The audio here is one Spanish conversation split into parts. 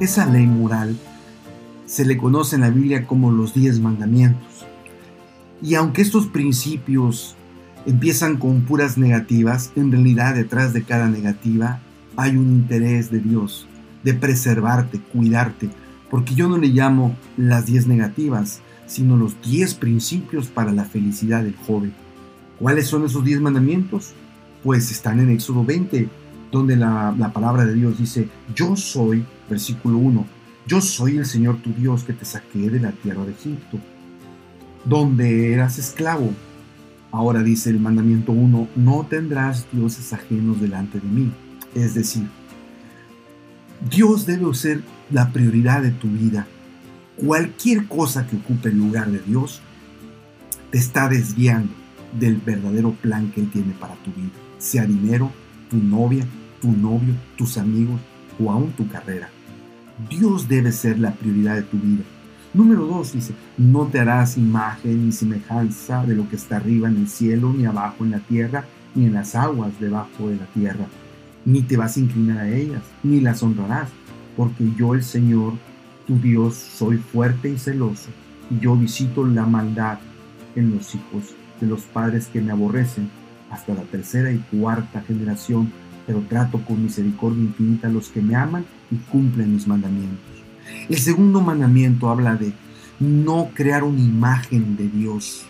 Esa ley moral se le conoce en la Biblia como los diez mandamientos. Y aunque estos principios empiezan con puras negativas, en realidad detrás de cada negativa hay un interés de Dios de preservarte, cuidarte, porque yo no le llamo las diez negativas, sino los diez principios para la felicidad del joven. ¿Cuáles son esos diez mandamientos? Pues están en Éxodo 20, donde la, la palabra de Dios dice, yo soy, versículo 1, yo soy el Señor tu Dios que te saqué de la tierra de Egipto, donde eras esclavo Ahora dice el mandamiento 1, no tendrás dioses ajenos delante de mí. Es decir, Dios debe ser la prioridad de tu vida. Cualquier cosa que ocupe el lugar de Dios te está desviando del verdadero plan que Él tiene para tu vida. Sea dinero, tu novia, tu novio, tus amigos o aún tu carrera. Dios debe ser la prioridad de tu vida. Número dos dice, no te harás imagen ni semejanza de lo que está arriba en el cielo, ni abajo en la tierra, ni en las aguas debajo de la tierra. Ni te vas a inclinar a ellas, ni las honrarás, porque yo el Señor, tu Dios, soy fuerte y celoso, y yo visito la maldad en los hijos de los padres que me aborrecen, hasta la tercera y cuarta generación, pero trato con misericordia infinita a los que me aman y cumplen mis mandamientos. El segundo mandamiento habla de no crear una imagen de Dios,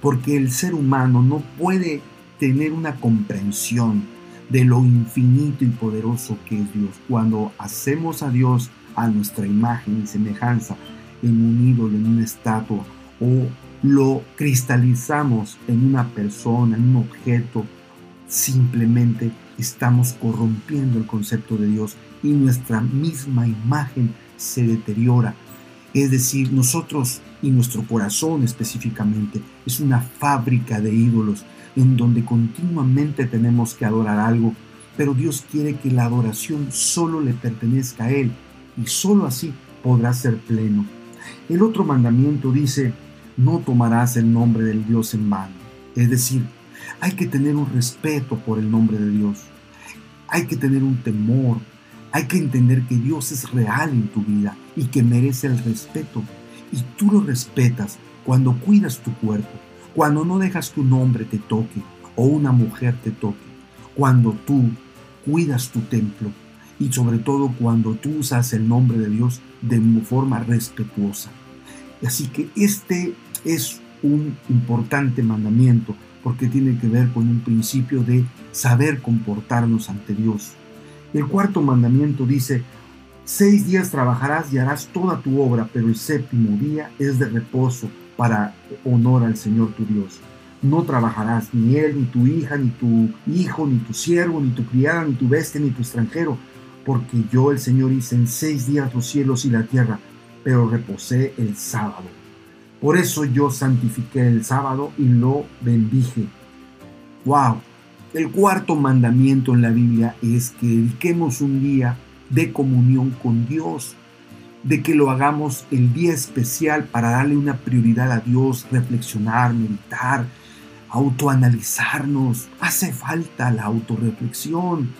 porque el ser humano no puede tener una comprensión de lo infinito y poderoso que es Dios. Cuando hacemos a Dios a nuestra imagen y semejanza en un ídolo, en una estatua, o lo cristalizamos en una persona, en un objeto, simplemente estamos corrompiendo el concepto de Dios y nuestra misma imagen se deteriora. Es decir, nosotros y nuestro corazón específicamente es una fábrica de ídolos en donde continuamente tenemos que adorar algo, pero Dios quiere que la adoración solo le pertenezca a Él y solo así podrá ser pleno. El otro mandamiento dice, no tomarás el nombre del Dios en vano. Es decir, hay que tener un respeto por el nombre de Dios. Hay que tener un temor, hay que entender que Dios es real en tu vida y que merece el respeto. Y tú lo respetas cuando cuidas tu cuerpo, cuando no dejas que un hombre te toque o una mujer te toque, cuando tú cuidas tu templo y sobre todo cuando tú usas el nombre de Dios de forma respetuosa. Así que este es un importante mandamiento porque tiene que ver con un principio de saber comportarnos ante Dios. El cuarto mandamiento dice, seis días trabajarás y harás toda tu obra, pero el séptimo día es de reposo para honor al Señor tu Dios. No trabajarás ni él, ni tu hija, ni tu hijo, ni tu siervo, ni tu criada, ni tu bestia, ni tu extranjero, porque yo el Señor hice en seis días los cielos y la tierra, pero reposé el sábado. Por eso yo santifiqué el sábado y lo bendije. ¡Wow! El cuarto mandamiento en la Biblia es que dediquemos un día de comunión con Dios, de que lo hagamos el día especial para darle una prioridad a Dios, reflexionar, meditar, autoanalizarnos. Hace falta la autorreflexión.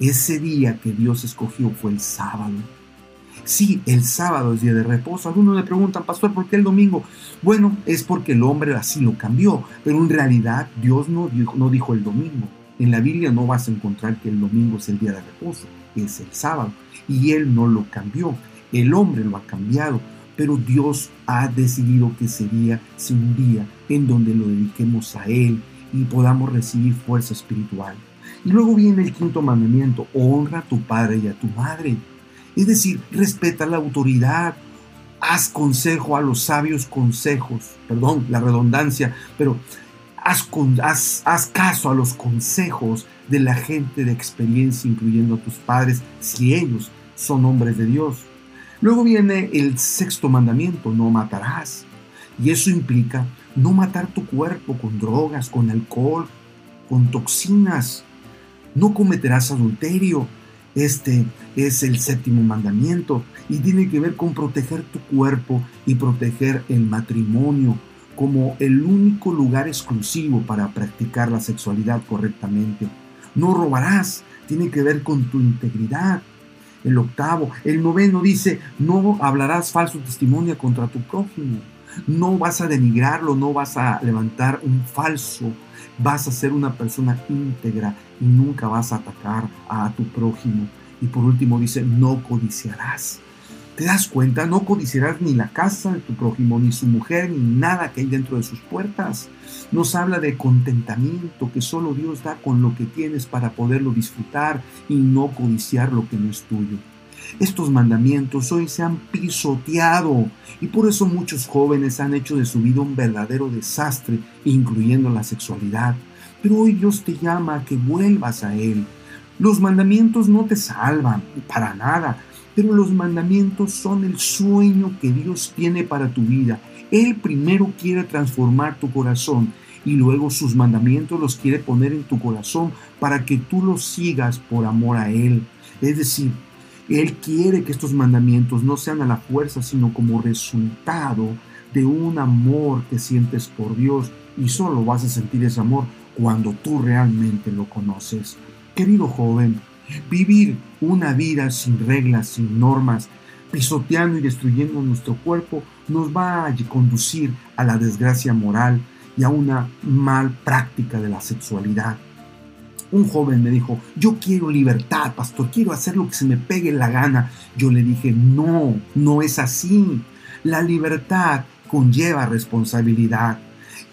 Ese día que Dios escogió fue el sábado. Sí, el sábado es día de reposo. Algunos me preguntan, pastor, ¿por qué el domingo? Bueno, es porque el hombre así lo cambió, pero en realidad Dios no dijo, no dijo el domingo. En la Biblia no vas a encontrar que el domingo es el día de reposo, es el sábado. Y Él no lo cambió, el hombre lo ha cambiado, pero Dios ha decidido que sería un día en donde lo dediquemos a Él y podamos recibir fuerza espiritual. Y luego viene el quinto mandamiento, honra a tu padre y a tu madre. Es decir, respeta la autoridad, haz consejo a los sabios consejos, perdón, la redundancia, pero haz, caso a los consejos de la gente de experiencia, incluyendo a tus padres, si ellos son hombres de Dios. Luego viene el sexto mandamiento, no matarás. Y eso implica no matar tu cuerpo con drogas, con alcohol, con toxinas. No cometerás adulterio. Este es el séptimo mandamiento y tiene que ver con proteger tu cuerpo y proteger el matrimonio como el único lugar exclusivo para practicar la sexualidad correctamente. No robarás, tiene que ver con tu integridad. el octavo. El noveno dice, no hablarás falso testimonio contra tu prójimo. No vas a denigrarlo, no vas a levantar un falso. Vas a ser una persona íntegra y nunca vas a atacar a tu prójimo. Y por último dice, no codiciarás. ¿Te das cuenta? No codiciarás ni la casa de tu prójimo, ni su mujer, ni nada que hay dentro de sus puertas. Nos habla de contentamiento que solo Dios da con lo que tienes para poderlo disfrutar y no codiciar lo que no es tuyo. Estos mandamientos hoy se han pisoteado y por eso muchos jóvenes han hecho de su vida un verdadero desastre, incluyendo la sexualidad. Pero hoy Dios te llama a que vuelvas a Él. Los mandamientos no te salvan, para nada, pero los mandamientos son el sueño que Dios tiene para tu vida. Él primero quiere transformar tu corazón y luego sus mandamientos los quiere poner en tu corazón para que tú los sigas por amor a Él. Es decir, Él quiere que estos mandamientos no sean a la fuerza, sino como resultado de un amor que sientes por Dios y solo vas a sentir ese amor cuando tú realmente lo conoces. Querido joven, Vivir una vida sin reglas, sin normas, pisoteando y destruyendo nuestro cuerpo, nos va a conducir a la desgracia moral y a una mal práctica de la sexualidad. Un joven me dijo, yo quiero libertad, pastor, quiero hacer lo que se me pegue la gana. Yo le dije, no, no es así. La libertad conlleva responsabilidad.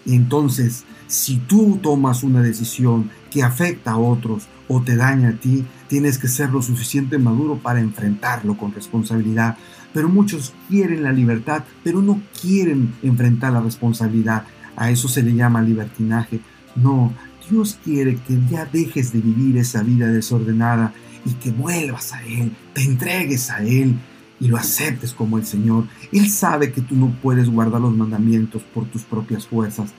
Entonces, si tú tomas una decisión que afecta a otros o te daña a ti, tienes que ser lo suficiente maduro para enfrentarlo con responsabilidad. Pero muchos quieren la libertad, pero no quieren enfrentar la responsabilidad. A eso se le llama libertinaje. No, Dios quiere que ya dejes de vivir esa vida desordenada y que vuelvas a Él, te entregues a Él y lo aceptes como el Señor. Él sabe que tú no puedes guardar los mandamientos por tus propias fuerzas.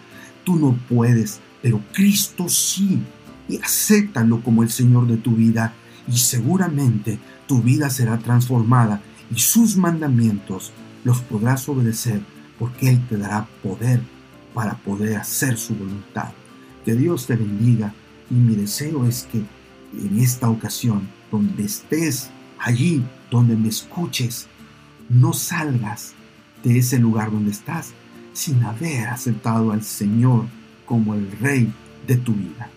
Tú no puedes, pero Cristo sí y acéptalo como el Señor de tu vida y seguramente tu vida será transformada y sus mandamientos los podrás obedecer porque Él te dará poder para poder hacer su voluntad. Que Dios te bendiga y mi deseo es que en esta ocasión, donde estés, allí donde me escuches, no salgas de ese lugar donde estás sin haber aceptado al Señor como el Rey de tu vida.